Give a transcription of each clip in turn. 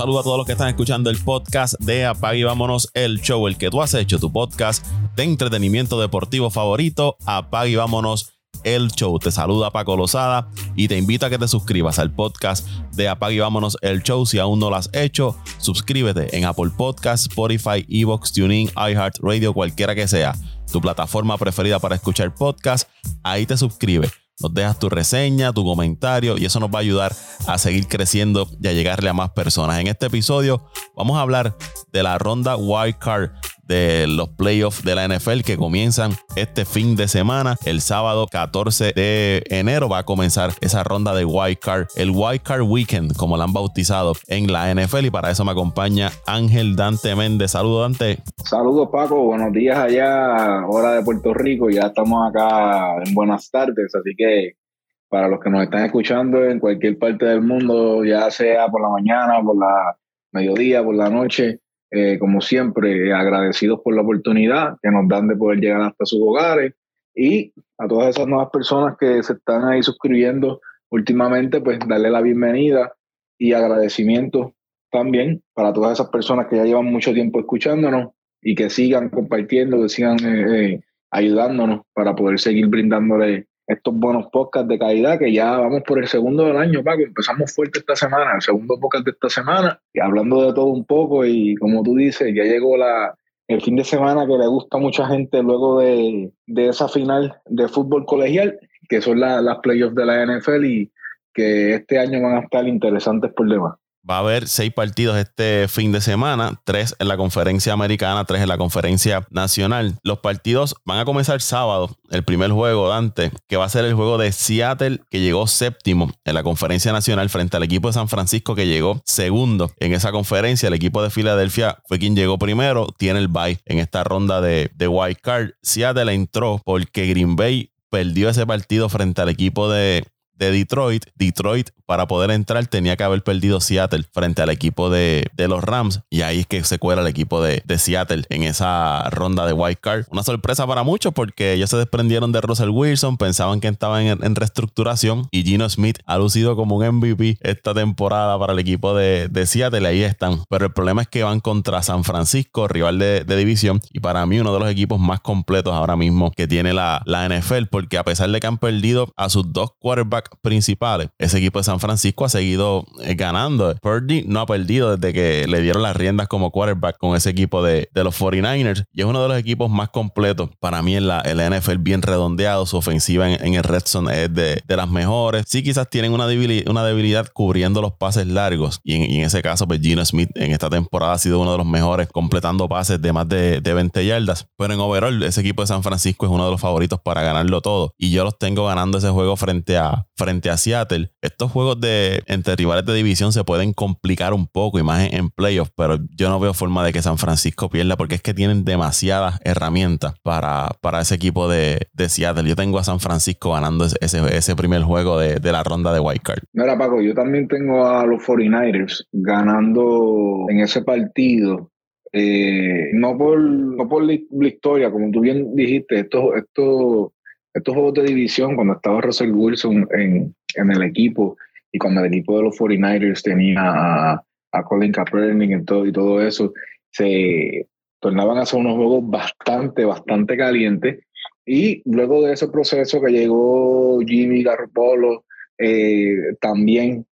saludo a todos los que están escuchando el podcast de Apague y Vámonos el Show, el que tú has hecho, tu podcast de entretenimiento deportivo favorito, Apague y Vámonos el Show. Te saluda Paco Lozada y te invito a que te suscribas al podcast de Apague y Vámonos el Show. Si aún no lo has hecho, suscríbete en Apple Podcast, Spotify, Evox, TuneIn, iHeartRadio, cualquiera que sea tu plataforma preferida para escuchar podcast. Ahí te suscribes nos dejas tu reseña, tu comentario y eso nos va a ayudar a seguir creciendo y a llegarle a más personas. En este episodio vamos a hablar de la ronda Wild Card de los playoffs de la NFL que comienzan este fin de semana. El sábado 14 de enero va a comenzar esa ronda de Wild Card, el Wild Card Weekend, como la han bautizado en la NFL. Y para eso me acompaña Ángel Dante Méndez. Saludos, Dante. Saludos, Paco. Buenos días allá, hora de Puerto Rico. Ya estamos acá en buenas tardes, así que para los que nos están escuchando en cualquier parte del mundo, ya sea por la mañana, por la mediodía, por la noche, eh, como siempre, agradecidos por la oportunidad que nos dan de poder llegar hasta sus hogares y a todas esas nuevas personas que se están ahí suscribiendo últimamente, pues darle la bienvenida y agradecimiento también para todas esas personas que ya llevan mucho tiempo escuchándonos y que sigan compartiendo, que sigan eh, eh, ayudándonos para poder seguir brindándole estos buenos podcasts de calidad que ya vamos por el segundo del año, Paco. Empezamos fuerte esta semana, el segundo podcast de esta semana, y hablando de todo un poco y como tú dices, ya llegó la, el fin de semana que le gusta a mucha gente luego de, de esa final de fútbol colegial, que son las playoffs de la NFL y que este año van a estar interesantes por demás. Va a haber seis partidos este fin de semana, tres en la conferencia americana, tres en la conferencia nacional. Los partidos van a comenzar sábado, el primer juego, Dante, que va a ser el juego de Seattle, que llegó séptimo en la conferencia nacional frente al equipo de San Francisco, que llegó segundo en esa conferencia. El equipo de Filadelfia fue quien llegó primero, tiene el bye en esta ronda de, de card. Seattle entró porque Green Bay perdió ese partido frente al equipo de, de Detroit. Detroit, para poder entrar, tenía que haber perdido Seattle frente al equipo de, los Rams. Y ahí es que se cuela el equipo de, Seattle en esa ronda de wild card. Una sorpresa para muchos porque ellos se desprendieron de Russell Wilson, pensaban que estaban en, reestructuración. Y Gino Smith ha lucido como un MVP esta temporada para el equipo de, Seattle. Ahí están. Pero el problema es que van contra San Francisco, rival de, división. Y para mí, uno de los equipos más completos ahora mismo que tiene la, la NFL. Porque a pesar de que han perdido a sus dos quarterbacks principales, ese equipo de San Francisco ha seguido eh, ganando. Purdy no ha perdido desde que le dieron las riendas como quarterback con ese equipo de, los 49ers y es uno de los equipos más completos para mí en la, NFL, bien redondeado. Su ofensiva en, el Red Zone es de, las mejores. Sí, quizás tienen una debilidad, una debilidad cubriendo los pases largos y en, ese caso, pues Gino Smith en esta temporada ha sido uno de los mejores completando pases de más de, de 20 yardas. Pero en overall, ese equipo de San Francisco es uno de los favoritos para ganarlo todo y yo los tengo ganando ese juego frente a, frente a Seattle. Estos juegos de entre rivales de división se pueden complicar un poco y más en, playoffs, pero yo no veo forma de que San Francisco pierda porque es que tienen demasiadas herramientas para, para ese equipo de, Seattle. Yo tengo a San Francisco ganando ese, ese primer juego de, la ronda de White Card. Mira, Paco, yo también tengo a los 49ers ganando en ese partido. Eh, no por, no por la, historia, como tú bien dijiste, esto, esto estos juegos de división, cuando estaba Russell Wilson en, en el equipo y cuando el equipo de los 49ers tenía a, a Colin Kaepernick y todo, y todo eso, se tornaban a ser unos juegos bastante, bastante calientes. Y luego de ese proceso que llegó Jimmy Garoppolo, eh, también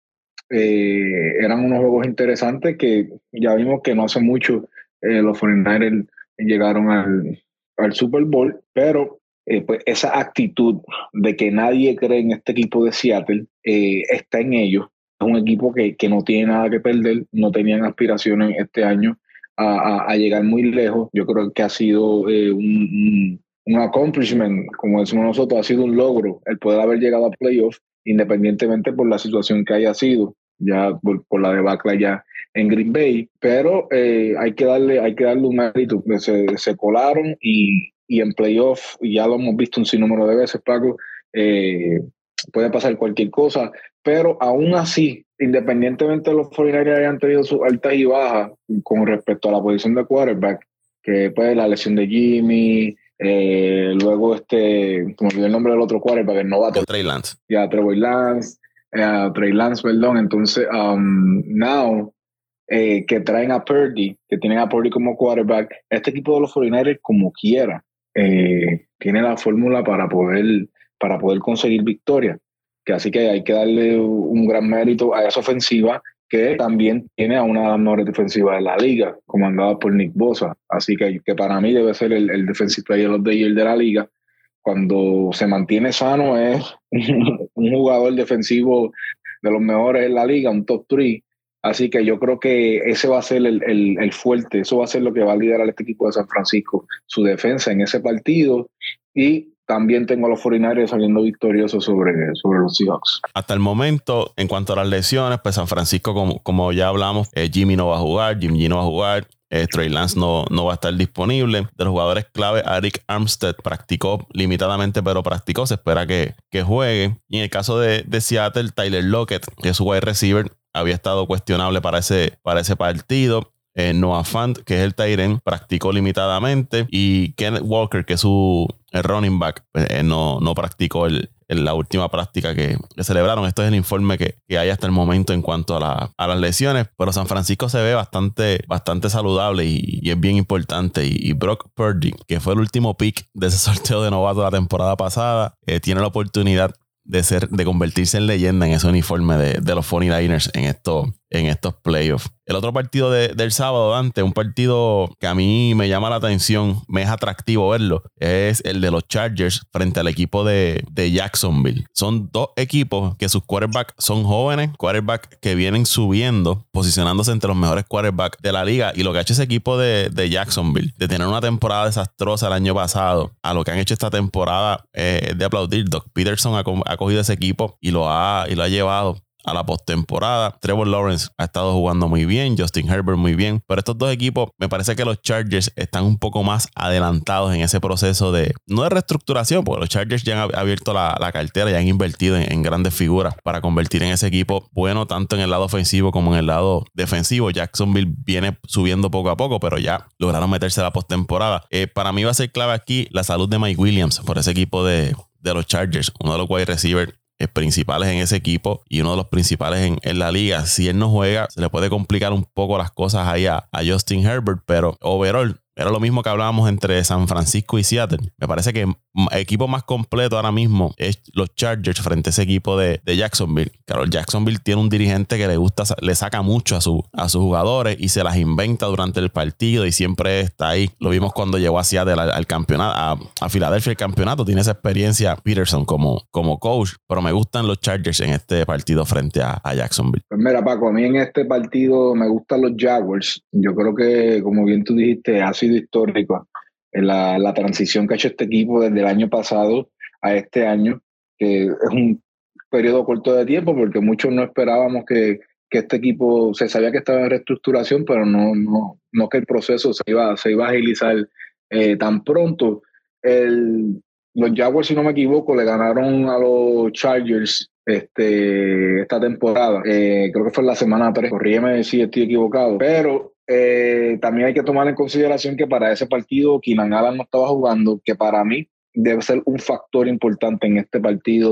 eh, eran unos juegos interesantes que ya vimos que no hace mucho eh, los 49ers llegaron al, al Super Bowl, pero eh, pues esa actitud de que nadie cree en este equipo de Seattle eh, está en ellos. Es un equipo que, que, no tiene nada que perder, no tenían aspiraciones este año a, a, llegar muy lejos. Yo creo que ha sido eh, un, un, accomplishment, como decimos nosotros, ha sido un logro el poder haber llegado a playoffs, independientemente por la situación que haya sido, ya por, por la debacle ya en Green Bay, pero hay que darle, hay que darle un mérito. Se, se colaron y, y en playoff, ya lo hemos visto un sinnúmero de veces, Paco, eh, puede pasar cualquier cosa, pero aún así, independientemente de los 49 hayan tenido sus altas y bajas con respecto a la posición de quarterback, que pues la lesión de Jimmy, eh, luego este, como olvidé el nombre del otro quarterback, el novato. Trey Lance. Ya, Trevor Lance, eh, Trey Lance, perdón. Entonces, um, now, eh, que traen a Purdy, que tienen a Purdy como quarterback, este equipo de los 49ers, como quiera, eh, tiene la fórmula para poder, para poder conseguir victoria. Que así que hay que darle un gran mérito a esa ofensiva que también tiene a una de las mejores defensivas de la liga, comandada por Nick Bosa. Así que, que para mí debe ser el, el Defensive Player of the Year de la liga. Cuando se mantiene sano es un jugador defensivo de los mejores en la liga, un top 3. Así que yo creo que ese va a ser el, el, el, fuerte, eso va a ser lo que va a liderar este equipo de San Francisco, su defensa en ese partido y también tengo a los 49 saliendo victoriosos sobre, sobre los Seahawks. Hasta el momento, en cuanto a las lesiones, pues San Francisco, como, como ya hablamos, eh, Jimmy no va a jugar, Jimmy G no va a jugar, eh, Trey Lance no, no va a estar disponible. De los jugadores clave, Eric Armstead practicó limitadamente, pero practicó. Se espera que, que juegue. Y en el caso de, de Seattle, Tyler Lockett, que es su wide receiver, había estado cuestionable para ese, para ese partido. Eh, Noah Fant, que es el Tyren, practicó limitadamente. Y Kenneth Walker, que es su running back, pues, eh, no, no practicó el, la última práctica que, celebraron. Esto es el informe que, hay hasta el momento en cuanto a, las lesiones. Pero San Francisco se ve bastante, bastante saludable y, es bien importante. Y, Brock Purdy, que fue el último pick de ese sorteo de novato la temporada pasada, eh, tiene la oportunidad de ser, de convertirse en leyenda en ese uniforme de, de los 49ers en, esto, en estos playoffs. El otro partido del sábado, Dante, un partido que a mí me llama la atención, me es atractivo verlo, es el de los Chargers frente al equipo de, Jacksonville. Son dos equipos que sus quarterbacks son jóvenes, quarterbacks que vienen subiendo, posicionándose entre los mejores quarterbacks de la liga. Y lo que ha hecho ese equipo de, Jacksonville, de tener una temporada desastrosa el año pasado, a lo que han hecho esta temporada eh, de aplaudir. Doc Peterson ha, ha cogido ese equipo y lo ha, y lo ha llevado a la postemporada. Trevor Lawrence ha estado jugando muy bien, Justin Herbert muy bien, pero estos dos equipos, me parece que los Chargers están un poco más adelantados en ese proceso de, no de reestructuración, porque los Chargers ya han abierto la, cartera y han invertido en, grandes figuras para convertir en ese equipo bueno tanto en el lado ofensivo como en el lado defensivo. Jacksonville viene subiendo poco a poco, pero ya lograron meterse a la postemporada. Eh, para mí va a ser clave aquí la salud de Mike Williams por ese equipo de, de los Chargers, uno de los wide receivers principales en ese equipo y uno de los principales en, en, la liga. Si él no juega, se le puede complicar un poco las cosas ahí a, a Justin Herbert, pero overall era lo mismo que hablábamos entre San Francisco y Seattle. Me parece que equipo más completo ahora mismo es los Chargers frente a ese equipo de, Jacksonville. Claro, Jacksonville tiene un dirigente que le gusta, le saca mucho a, su, a sus jugadores y se las inventa durante el partido y siempre está ahí. Lo vimos cuando llegó a Seattle al, campeonato, a, Filadelfia el campeonato. Tiene esa experiencia Peterson como, como coach, pero me gustan los Chargers en este partido frente a, a Jacksonville. Pues mira, Paco, a mí en este partido me gustan los Jaguars. Yo creo que, como bien tú dijiste, ha sido histórico la, la, transición que ha hecho este equipo desde el año pasado a este año, que es un periodo corto de tiempo porque muchos no esperábamos que, que este equipo, se sabía que estaba en reestructuración, pero no, no, no que el proceso se iba, se iba a agilizar eh, tan pronto. El, los Jaguars, si no me equivoco, le ganaron a los Chargers este, esta temporada. Eh, creo que fue la semana 3. Corrígeme si estoy equivocado. Pero eh, también hay que tomar en consideración que para ese partido Keenan Allen no estaba jugando, que para mí debe ser un factor importante en este partido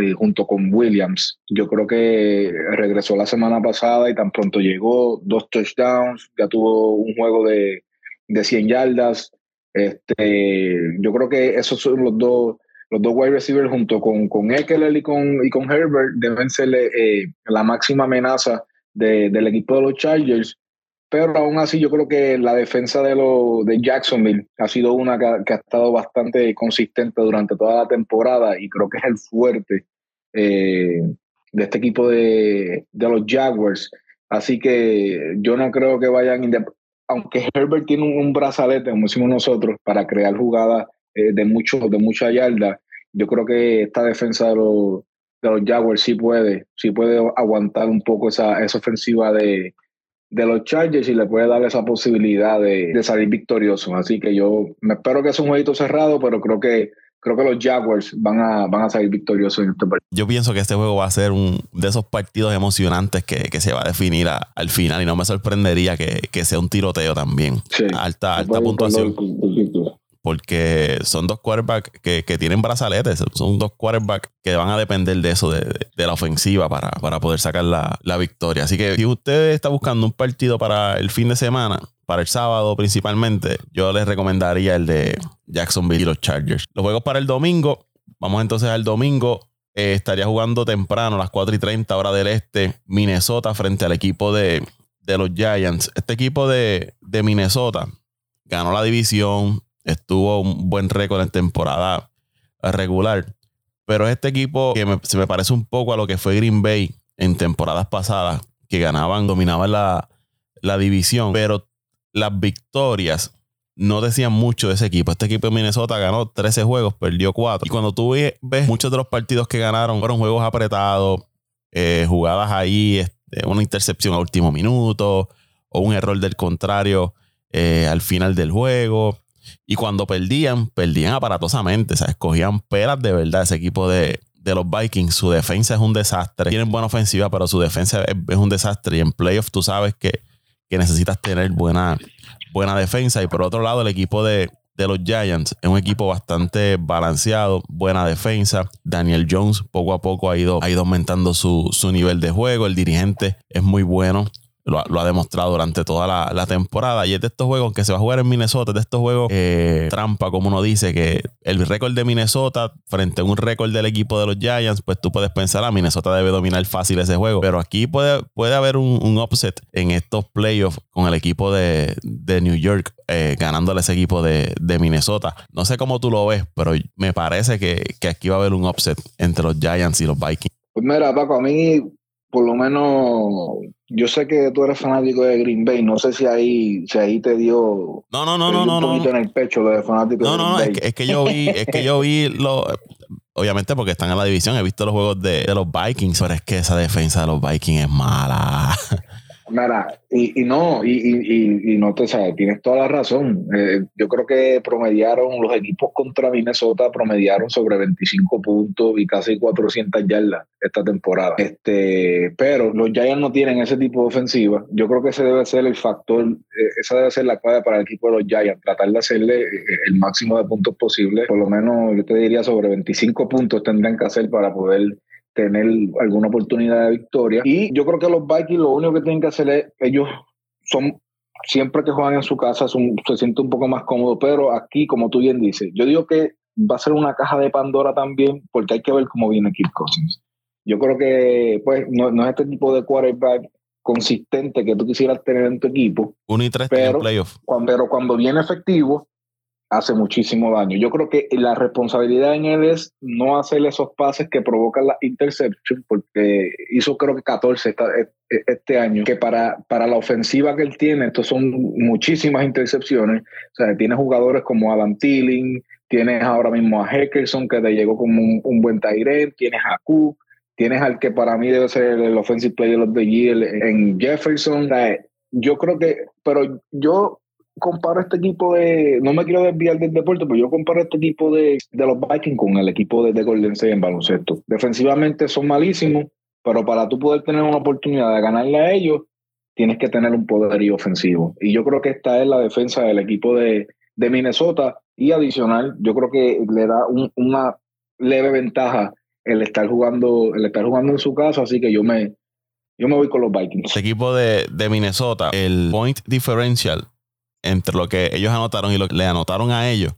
eh, junto con Williams. Yo creo que regresó la semana pasada y tan pronto llegó, dos touchdowns, ya tuvo un juego de, de 100 yardas. Este, yo creo que esos son los dos, los dos wide receivers junto con, con Eckler y con, y con Herbert deben ser eh, la máxima amenaza de, del equipo de los Chargers pero aún así yo creo que la defensa de, lo, de Jacksonville ha sido una que, ha estado bastante consistente durante toda la temporada y creo que es el fuerte eh, de este equipo de, de, los Jaguars. Así que yo no creo que vayan, aunque Herbert tiene un, brazalete, como decimos nosotros, para crear jugadas eh, de, mucho, de mucha yarda, yo creo que esta defensa de los, de los Jaguars sí puede, sí puede aguantar un poco esa, esa ofensiva de, de los Chargers y le puede dar esa posibilidad de, salir victorioso. Así que yo me espero que sea un jueguito cerrado, pero creo que creo que los Jaguars van a, van a salir victoriosos en este partido. Yo pienso que este juego va a ser un de esos partidos emocionantes que, se va a definir al final y no me sorprendería que, sea un tiroteo también. alta alta puntuación. Porque son dos quarterbacks que, tienen brazaletes, son dos quarterbacks que van a depender de eso, de, la ofensiva para, poder sacar la, victoria. Así que si usted está buscando un partido para el fin de semana, para el sábado principalmente, yo les recomendaría el de Jacksonville y los Chargers. Los juegos para el domingo, vamos entonces al domingo. Eh, estaría jugando temprano a las 4 y 30 hora del este, Minnesota frente al equipo de, los Giants. Este equipo de Minnesota ganó la división, estuvo un buen récord en temporada regular. Pero este equipo que se me parece un poco a lo que fue Green Bay en temporadas pasadas, que ganaban, dominaban la, la división, pero las victorias no decían mucho de ese equipo. Este equipo de Minnesota ganó 13 juegos, perdió 4. Y cuando tú ves muchos de los partidos que ganaron, fueron juegos apretados, eh, jugadas ahí, este, una intercepción a último minuto o un error del contrario eh, al final del juego. Y cuando perdían, perdían aparatosamente. O sea, escogían peras de verdad ese equipo de, los Vikings. Su defensa es un desastre. Tienen buena ofensiva, pero su defensa es, un desastre. Y en playoffs tú sabes que, necesitas tener buena, buena defensa. Y por otro lado, el equipo de, los Giants es un equipo bastante balanceado, buena defensa. Daniel Jones poco a poco ha ido, ha ido aumentando su, su nivel de juego. El dirigente es muy bueno lo, ha demostrado durante toda la, temporada. Y es de estos juegos que se va a jugar en Minnesota, de estos juegos eh, trampa, como uno dice, que el récord de Minnesota frente a un récord del equipo de los Giants, pues tú puedes pensar, ah, Minnesota debe dominar fácil ese juego. Pero aquí puede, puede haber un, un upset en estos playoffs con el equipo de, New York eh, ganándole ese equipo de, Minnesota. No sé cómo tú lo ves, pero me parece que, que aquí va a haber un upset entre los Giants y los Vikings. Pues mira, Paco, a mí por lo menos yo sé que tú eres fanático de Green Bay, no sé si ahí, si ahí te dio no, no, no, no, no, un poquito en el pecho de fanático no, de no, no, es que, es que yo vi, es que yo vi lo obviamente porque están en la división, he visto los juegos de, de los Vikings, pero es que esa defensa de los Vikings es mala. Mira, y, y no, y, y, y, no te sabes, tienes toda la razón. Eh, yo creo que promediaron, los equipos contra Minnesota promediaron sobre 25 puntos y casi 400 yardas esta temporada. Este, pero los Giants no tienen ese tipo de ofensiva. Yo creo que ese debe ser el factor, eh, esa debe ser la clave para el equipo de los Giants, tratar de hacerle eh, el máximo de puntos posible. Por lo menos yo te diría sobre 25 puntos tendrán que hacer para poder tener alguna oportunidad de victoria. Y yo creo que los Vikings lo único que tienen que hacer es, ellos son, siempre que juegan en su casa, se sienten un poco más cómodos, pero aquí, como tú bien dices, yo digo que va a ser una caja de Pandora también, porque hay que ver cómo viene Kirk Cousins. Yo creo que pues no, es este tipo de quarterback consistente que tú quisieras tener en tu equipo. Uno y tres pero, playoff. Cuando, pero cuando viene efectivo, hace muchísimo daño. Yo creo que la responsabilidad en él es no hacer esos pases que provocan la interception, porque hizo creo que 14 e, este año, que para, para la ofensiva que él tiene, estos son muchísimas intercepciones. O sea, tiene jugadores como Adam Tilling, tienes ahora mismo a Heckerson, que te llegó como un, buen Tyrell, tienes a Cook, tienes al que para mí debe ser el offensive player of the year en Jefferson. yo creo que, pero yo comparo este equipo de, no me quiero desviar del deporte, pero yo comparo este equipo de, de los Vikings con el equipo de, de Golden State en baloncesto. Defensivamente son malísimos, pero para tú poder tener una oportunidad de ganarle a ellos, tienes que tener un poderío ofensivo. Y yo creo que esta es la defensa del equipo de, de Minnesota. Y adicional, yo creo que le da una leve ventaja el estar jugando, el estar jugando en su casa, así que yo me, yo me voy con los Vikings. Este equipo de, de Minnesota, el point differential entre lo que ellos anotaron y lo que le anotaron a ellos,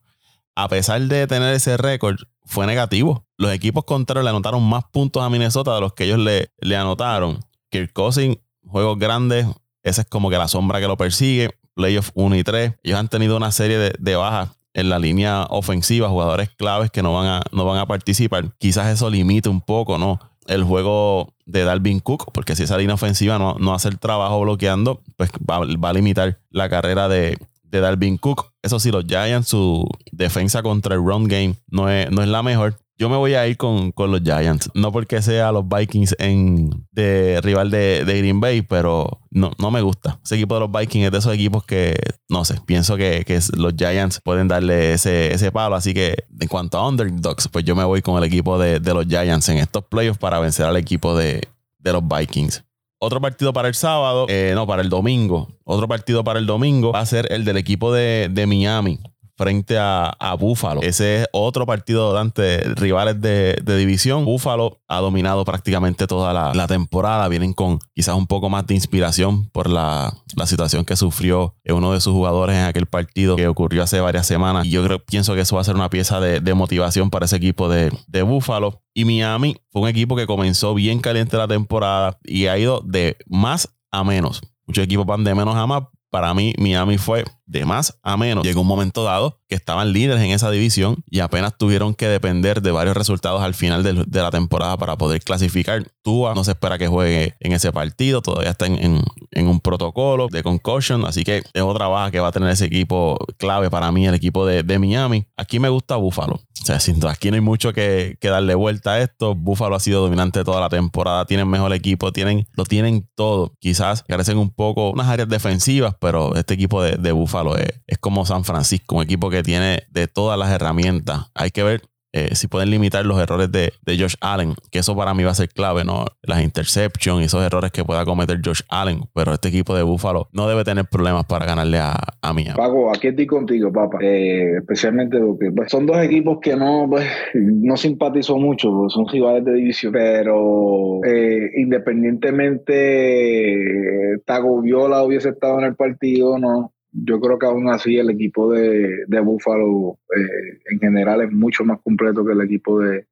a pesar de tener ese récord, fue negativo. Los equipos contrarios le anotaron más puntos a Minnesota de los que ellos le, le anotaron. Kirk Cousins, juegos grandes, esa es como que la sombra que lo persigue. Playoff 1 y 3. Ellos han tenido una serie de, de bajas en la línea ofensiva, jugadores claves que no van a, no van a participar. Quizás eso limite un poco, ¿no? El juego de Dalvin Cook, porque si esa línea ofensiva no, no hace el trabajo bloqueando, pues va, a limitar la carrera de, de, Dalvin Cook. Eso sí, los Giants, su defensa contra el run game no es, no es la mejor. Yo me voy a ir con, los Giants. No porque sea los Vikings en, de rival de, Green Bay, pero no, no me gusta. Ese equipo de los Vikings es de esos equipos que, no sé, pienso que, los Giants pueden darle ese, ese palo. Así que en cuanto a underdogs, pues yo me voy con el equipo de, los Giants en estos playoffs para vencer al equipo de, los Vikings. Otro partido para el sábado, eh, no, para el domingo. Otro partido para el domingo va a ser el del equipo de, de Miami frente a, a. Ese es otro partido de rivales de, división. Buffalo ha dominado prácticamente toda la, temporada. Vienen con quizás un poco más de inspiración por la, situación que sufrió uno de sus jugadores en aquel partido que ocurrió hace varias semanas. Y yo creo, pienso que eso va a ser una pieza de, motivación para ese equipo de, de Buffalo. Y Miami fue un equipo que comenzó bien caliente la temporada y ha ido de más a menos. Muchos equipos van de menos a más. Para mí, Miami fue de más a menos. Llegó un momento dado que estaban líderes en esa división y apenas tuvieron que depender de varios resultados al final de, la temporada para poder clasificar. Tua no se espera que juegue en ese partido, todavía está en, un protocolo de concussion, así que es otra baja que va a tener ese equipo clave para mí, el equipo de, Miami. Aquí me gusta Buffalo. O sea, aquí no hay mucho que, darle vuelta a esto. Buffalo ha sido dominante toda la temporada, tienen mejor equipo, tienen, lo tienen todo. Quizás carecen un poco unas áreas defensivas, pero este equipo de, de Buffalo es, como San Francisco, un equipo que tiene de todas las herramientas. Hay que ver eh, si pueden limitar los errores de, Josh Allen, que eso para mí va a ser clave, ¿no? Las interceptions y esos errores que pueda cometer Josh Allen, pero este equipo de Buffalo no debe tener problemas para ganarle a, a Miami. Paco, aquí estoy contigo, papá, eh, especialmente porque pues, son dos equipos que no, pues, no simpatizo mucho, pues, son rivales de división, pero eh, independientemente Tago Viola hubiese estado en el partido, no, yo creo que aún así el equipo de, de Buffalo eh, en general es mucho más completo que el equipo de,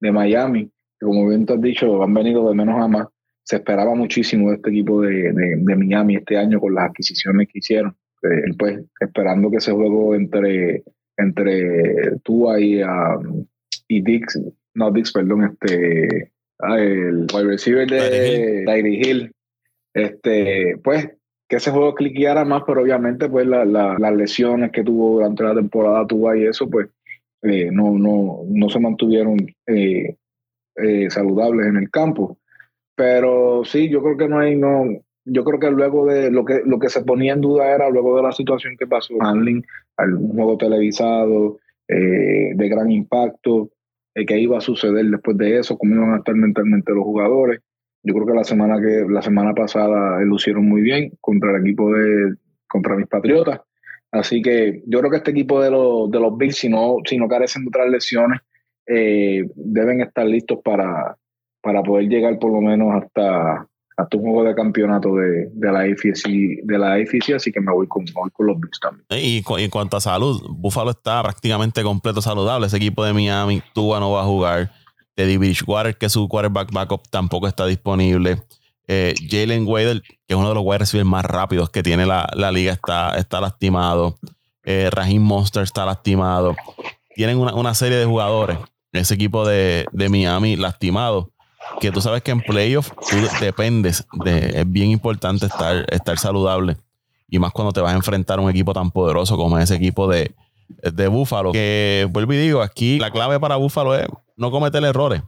Miami. Como bien te has dicho, han venido de menos a más. Se esperaba muchísimo de este equipo de, Miami este año con las adquisiciones que hicieron. Eh, pues esperando que ese juego entre, entre Tua y, um, y Dix, no Dix, perdón, este, ah, el wide receiver de Tyree Hill, este, pues que ese juego cliqueara más, pero obviamente pues las lesiones que tuvo durante la temporada tuvo y eso pues eh, no, no, no se mantuvieron eh, eh, saludables en el campo. Pero sí, yo creo que no hay, no, yo creo que luego de lo que, lo que se ponía en duda era luego de la situación que pasó Hanlin, un juego televisado de gran impacto, que iba a suceder después de eso, cómo iban a estar mentalmente los jugadores. Yo creo que la semana que la semana pasada lucieron muy bien contra el equipo de contra mis Patriotas. Así que yo creo que este equipo de los, de los Bills, si no, si no carecen de otras lesiones, eh, deben estar listos para, para poder llegar por lo menos hasta, hasta un juego de campeonato de, de la AFC, de la así que me voy con, con los Bills también. Y, en cuanto a salud, Buffalo está prácticamente completo saludable. Ese equipo de Miami, Tua no va a jugar. Teddy Bridgewater, que su quarterback backup tampoco está disponible. Eh, Jalen Wader, que es uno de los wide receivers más rápidos que tiene la, liga, está, está lastimado. Eh, Monster está lastimado. Tienen una, serie de jugadores, ese equipo de, Miami lastimado, que tú sabes que en playoff tú dependes de, es bien importante estar, estar saludable. Y más cuando te vas a enfrentar a un equipo tan poderoso como ese equipo de, de Búfalo. Que vuelvo y digo, aquí la clave para Búfalo es no cometer errores.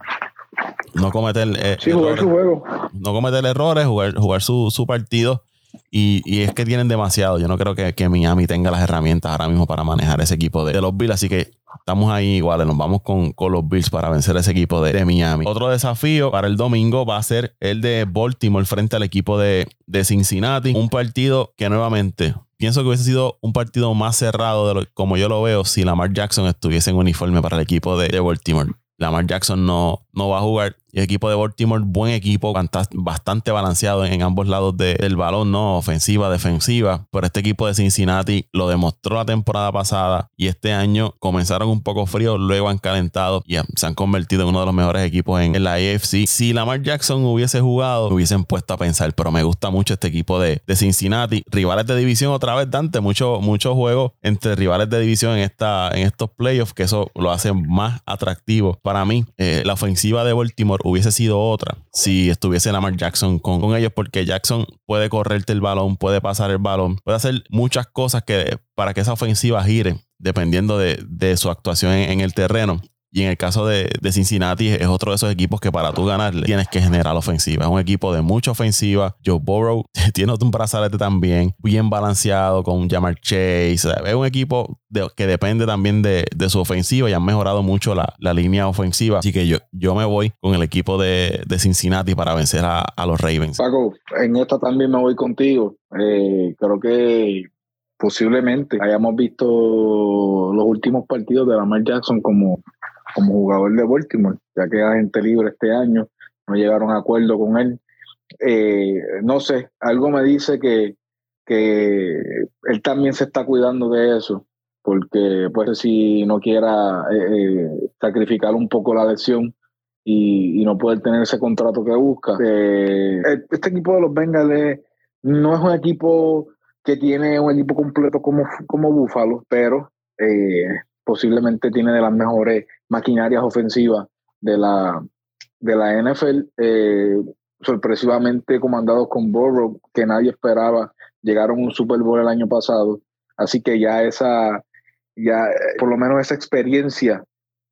No cometer eh, jugar su juego. No cometer errores, jugar, jugar su, partido. Y, es que tienen demasiado. Yo no creo que, que, Miami tenga las herramientas ahora mismo para manejar ese equipo de, los Bills. Así que estamos ahí iguales. Nos vamos con, los Bills para vencer ese equipo de, de, Miami. Otro desafío para el domingo va a ser el de Baltimore frente al equipo de, de Cincinnati. Un partido que nuevamente pienso que hubiese sido un partido más cerrado de lo, como yo lo veo si Lamar Jackson estuviese en uniforme para el equipo de, de Baltimore. Lamar Jackson no, no va a jugar el equipo de Baltimore, buen equipo, bastante balanceado en ambos lados del balón, ¿no? Ofensiva, defensiva. Pero este equipo de Cincinnati lo demostró la temporada pasada y este año comenzaron un poco frío, luego han calentado y se han convertido en uno de los mejores equipos en, la AFC. Si Lamar Jackson hubiese jugado, me hubiesen puesto a pensar, pero me gusta mucho este equipo de, Cincinnati. Rivales de división otra vez, Dante, muchos mucho juegos entre rivales de división en, esta, en estos playoffs, que eso lo hace más atractivo para mí. Eh, la ofensiva de Baltimore hubiese sido otra si estuviese Lamar Jackson con, con, ellos, porque Jackson puede correrte el balón, puede pasar el balón, puede hacer muchas cosas que para que esa ofensiva gire dependiendo de, de su actuación en, el terreno. Y en el caso de, Cincinnati, es otro de esos equipos que para tú ganarle tienes que generar ofensiva. Es un equipo de mucha ofensiva. Joe Burrow tiene un brazalete también, bien balanceado con Jamar Chase. Es un equipo que depende también de, su ofensiva y han mejorado mucho la, línea ofensiva. Así que yo, yo me voy con el equipo de, Cincinnati para vencer a, los Ravens. Paco, en esta también me voy contigo. Eh, creo que posiblemente hayamos visto los últimos partidos de Lamar Jackson como, como jugador de Baltimore, ya que era gente libre este año, no llegaron a acuerdo con él. Eh, no sé, algo me dice que, que él también se está cuidando de eso, porque pues si no quiera eh, eh, sacrificar un poco la lesión y, no poder tener ese contrato que busca. este equipo de los Bengals no es un equipo que tiene un equipo completo como, como Buffalo, pero eh, posiblemente tiene de las mejores maquinarias ofensivas de la, de la NFL, eh, sorpresivamente comandados con Burrow, que nadie esperaba, llegaron a un Super Bowl el año pasado, así que ya esa, ya por lo menos esa experiencia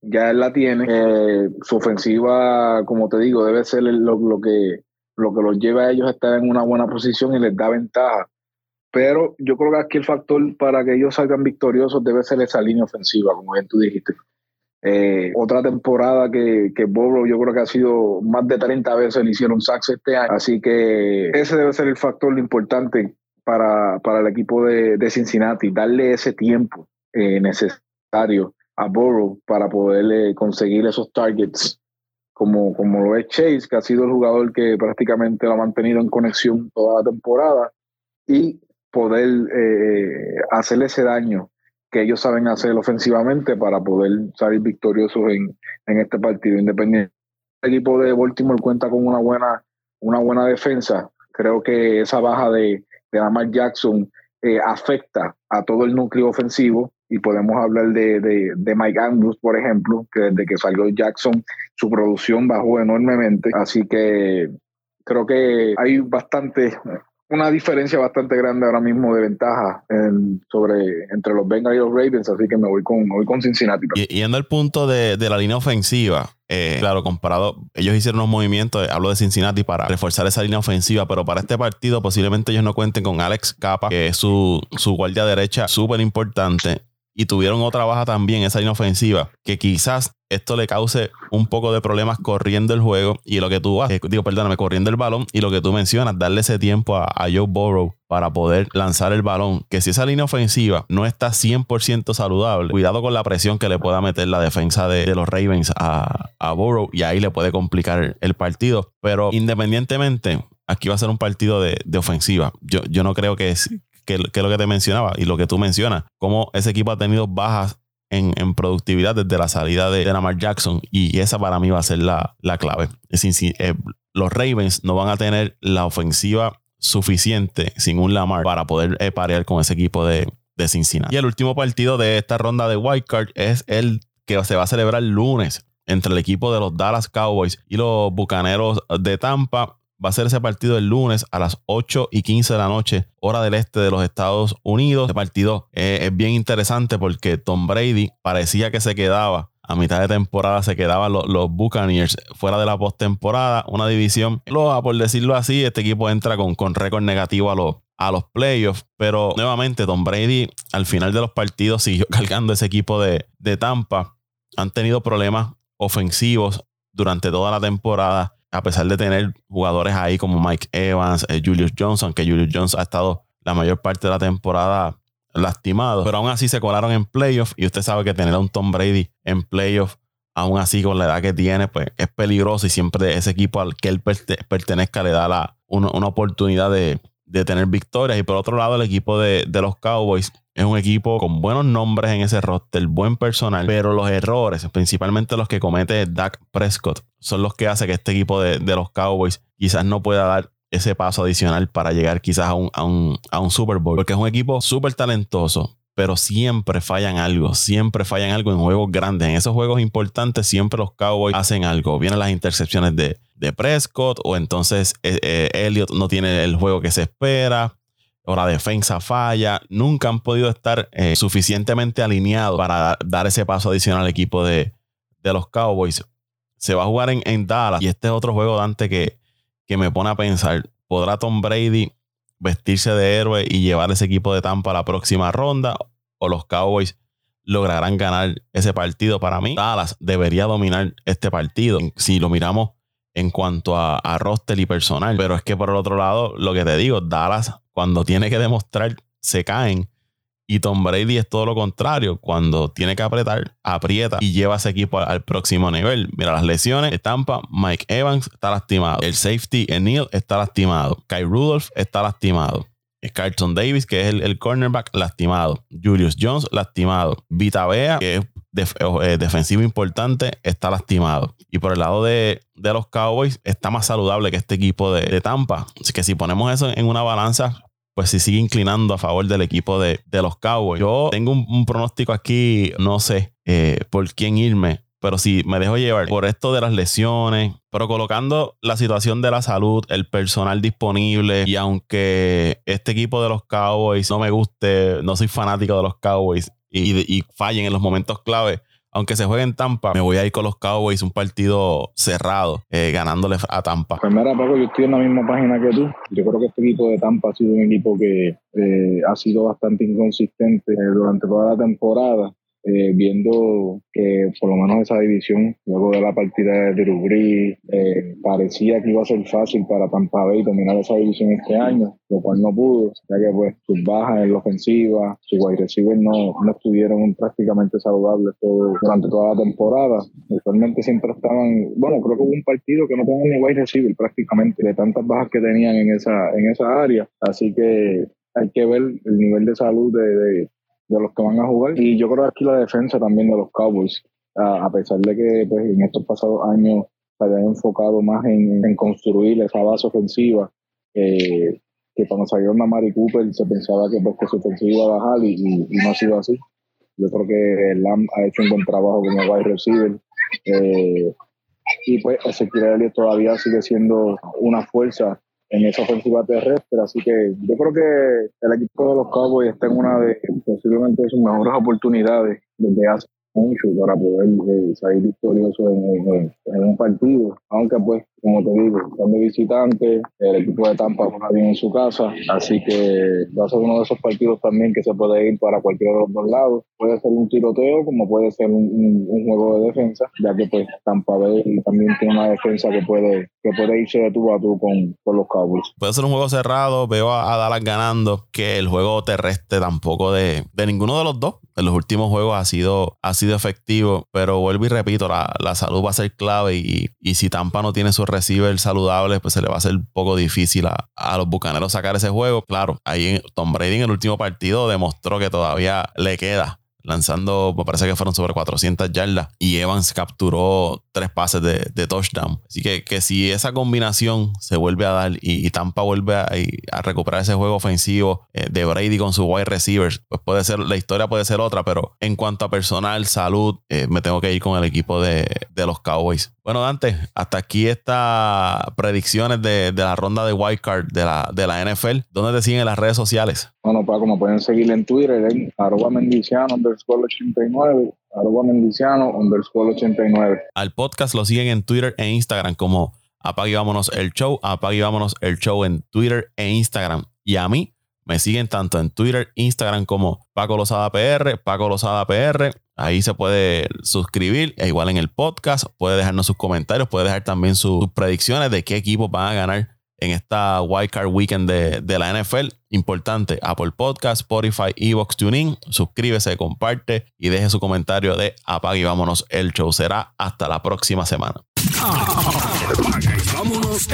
ya él la tiene. Eh, su ofensiva, como te digo, debe ser lo, lo, que, lo que los lleva a ellos a estar en una buena posición y les da ventaja pero yo creo que aquí el factor para que ellos salgan victoriosos debe ser esa línea ofensiva, como bien tú dijiste. Eh, otra temporada que, que Bobo yo creo que ha sido más de 30 veces le hicieron sacks este año. Así que ese debe ser el factor importante para, para el equipo de, de, Cincinnati, darle ese tiempo eh, necesario a Burrow para poderle conseguir esos targets como, como lo es Chase, que ha sido el jugador que prácticamente lo ha mantenido en conexión toda la temporada. Y poder eh, hacerle ese daño que ellos saben hacer ofensivamente para poder salir victoriosos en, en este partido independiente. El equipo de Baltimore cuenta con una buena, una buena defensa. Creo que esa baja de, de Lamar Jackson eh, afecta a todo el núcleo ofensivo y podemos hablar de, de, de, Mike Andrews, por ejemplo, que desde que salió Jackson su producción bajó enormemente. Así que creo que hay bastante una diferencia bastante grande ahora mismo de ventaja sobre entre los Bengals y los Ravens, así que me voy con, me voy con Cincinnati. Yendo al punto de, la línea ofensiva, eh, claro, comparado, ellos hicieron unos movimientos, hablo de Cincinnati para reforzar esa línea ofensiva, pero para este partido posiblemente ellos no cuenten con Alex Capa, que es su, su guardia derecha súper importante y tuvieron otra baja también esa línea ofensiva, que quizás esto le cause un poco de problemas corriendo el juego y lo que tú vas, digo, perdóname, corriendo el balón y lo que tú mencionas, darle ese tiempo a, Joe Burrow para poder lanzar el balón. Que si esa línea ofensiva no está 100% saludable, cuidado con la presión que le pueda meter la defensa de, los Ravens a, Burrow y ahí le puede complicar el partido. Pero independientemente, aquí va a ser un partido de, ofensiva. Yo, yo no creo que, que, es lo que te mencionaba y lo que tú mencionas, cómo ese equipo ha tenido bajas en, productividad desde la salida de, Lamar Jackson y esa para mí va a ser la, clave. Es decir, eh, los Ravens no van a tener la ofensiva suficiente sin un Lamar para poder eh, parear con ese equipo de, de Cincinnati. Y el último partido de esta ronda de Wildcard es el que se va a celebrar el lunes entre el equipo de los Dallas Cowboys y los Bucaneros de Tampa va a ser ese partido el lunes a las 8 y 15 de la noche, hora del este de los Estados Unidos. Este partido eh, es bien interesante porque Tom Brady parecía que se quedaba a mitad de temporada se quedaban los, Buccaneers fuera de la postemporada, una división loa, por decirlo así. Este equipo entra con, con récord negativo a los, a los playoffs, pero nuevamente Tom Brady al final de los partidos siguió cargando ese equipo de, de Tampa. Han tenido problemas ofensivos durante toda la temporada a pesar de tener jugadores ahí como Mike Evans, eh, Julius Johnson, que Julius Johnson ha estado la mayor parte de la temporada lastimado, pero aún así se colaron en playoffs y usted sabe que tener a un Tom Brady en playoffs, aún así con la edad que tiene, pues es peligroso y siempre ese equipo al que él pertenezca le da una, oportunidad de, tener victorias. Y por otro lado, el equipo de los Cowboys es un equipo con buenos nombres en ese roster, buen personal, pero los errores, principalmente los que comete Dak Prescott, son los que hacen que este equipo de, los Cowboys quizás no pueda dar ese paso adicional para llegar quizás a un, a un, Super Bowl. Porque es un equipo súper talentoso, pero siempre fallan algo, siempre fallan algo en juegos grandes. En esos juegos importantes siempre los Cowboys hacen algo. Vienen las intercepciones de, de Prescott o entonces eh, eh, Elliot no tiene el juego que se espera o la defensa falla, nunca han podido estar eh, suficientemente alineados para dar ese paso adicional al equipo de, los Cowboys. Se va a jugar en, Dallas y este es otro juego, Dante, que, que me pone a pensar, ¿podrá Tom Brady vestirse de héroe y llevar ese equipo de Tampa a la próxima ronda? ¿O los Cowboys lograrán ganar ese partido? Para mí, Dallas debería dominar este partido. Si lo miramos en cuanto a, a roster y personal. Pero es que por el otro lado, lo que te digo, Dallas cuando tiene que demostrar, se caen. Y Tom Brady es todo lo contrario. Cuando tiene que apretar, aprieta y lleva ese equipo al, próximo nivel. Mira, las lesiones de Tampa, Mike Evans está lastimado. El safety, Neil, está lastimado. Kai Rudolph está lastimado. Carlton Davis, que es el, cornerback, lastimado. Julius Jones, lastimado. Vita Bea, que es eh, defensivo importante, está lastimado. Y por el lado de, los Cowboys, está más saludable que este equipo de, Tampa. Así que si ponemos eso en una balanza, pues se sigue inclinando a favor del equipo de, los Cowboys. Yo tengo un, pronóstico aquí, no sé eh, por quién irme, pero si me dejo llevar por esto de las lesiones, pero colocando la situación de la salud, el personal disponible y aunque este equipo de los Cowboys no me guste, no soy fanático de los Cowboys y, fallen en los momentos clave, aunque se juegue en Tampa, me voy a ir con los Cowboys, un partido cerrado, eh, ganándole a Tampa. Pues mira, Paco, yo estoy en la misma página que tú. Yo creo que este equipo de Tampa ha sido un equipo que eh, ha sido bastante inconsistente eh, durante toda la temporada. Eh, viendo que por lo menos esa división, luego de la partida de Drew Brees, eh, parecía que iba a ser fácil para Tampa Bay dominar esa división este año, lo cual no pudo, ya que pues sus bajas en la ofensiva, sus wide receivers no, no estuvieron prácticamente saludables todo, durante toda la temporada. Usualmente siempre estaban, bueno, creo que hubo un partido que no tenían ni wide receiver prácticamente, de tantas bajas que tenían en esa, en esa área, así que hay que ver el nivel de salud de, de los que van a jugar. Y yo creo que aquí la defensa también de los Cowboys, a, pesar de que pues, en estos pasados años se habían enfocado más en, construir esa base ofensiva, eh, que cuando salió Mari Cooper se pensaba que, pues, que su ofensiva iba a bajar y, no ha sido así. Yo creo que Lam ha hecho un buen trabajo como wide receiver. Eh, y pues Ezequiel todavía sigue siendo una fuerza en esa ofensiva terrestre. Así que yo creo que el equipo de los Cowboys está en una de posiblemente sus mejores oportunidades desde hace mucho para poder eh, salir victorioso en, un partido. Aunque pues, como te digo, están de visitante, el equipo de Tampa juega bien en su casa, así que va a ser uno de esos partidos también que se puede ir para cualquiera de los dos lados. Puede ser un tiroteo como puede ser un, juego de defensa, ya que pues Tampa Bay también tiene una defensa que puede, que puede irse de tú a tú con, los Cowboys. Puede ser un juego cerrado, veo a, Dallas ganando, que el juego terrestre tampoco de, de ninguno de los dos en los últimos juegos ha sido, ha sido efectivo, pero vuelvo y repito, la, salud va a ser clave y, y, si Tampa no tiene sus receivers saludables, pues se le va a hacer un poco difícil a, a los bucaneros sacar ese juego. Claro, ahí Tom Brady en el último partido demostró que todavía le queda lanzando, me parece que fueron sobre 400 yardas y Evans capturó tres pases de, touchdown. Así que, que, si esa combinación se vuelve a dar y, Tampa vuelve a, recuperar ese juego ofensivo eh, de Brady con su wide receivers, pues puede ser, la historia puede ser otra, pero en cuanto a personal, salud, eh, me tengo que ir con el equipo de, de los Cowboys. Bueno, Dante, hasta aquí estas predicciones de, la ronda de wildcard de la, de la NFL. ¿Dónde te siguen en las redes sociales? Bueno, Paco, me pueden seguir en Twitter en arroba mendiciano underscore 89, arroba mendiciano underscore 89. Al podcast lo siguen en Twitter e Instagram como Apague Vámonos el Show, Apague Vámonos el Show en Twitter e Instagram. Y a mí me siguen tanto en Twitter, Instagram como Paco Lozada PR, Paco Lozada PR. Ahí se puede suscribir, e igual en el podcast, puede dejarnos sus comentarios, puede dejar también sus predicciones de qué equipos van a ganar en esta Wildcard Weekend de, la NFL. Importante, Apple Podcast, Spotify, Evox, TuneIn. Suscríbese, comparte y deje su comentario de apague y vámonos el show. Será hasta la próxima semana. vámonos.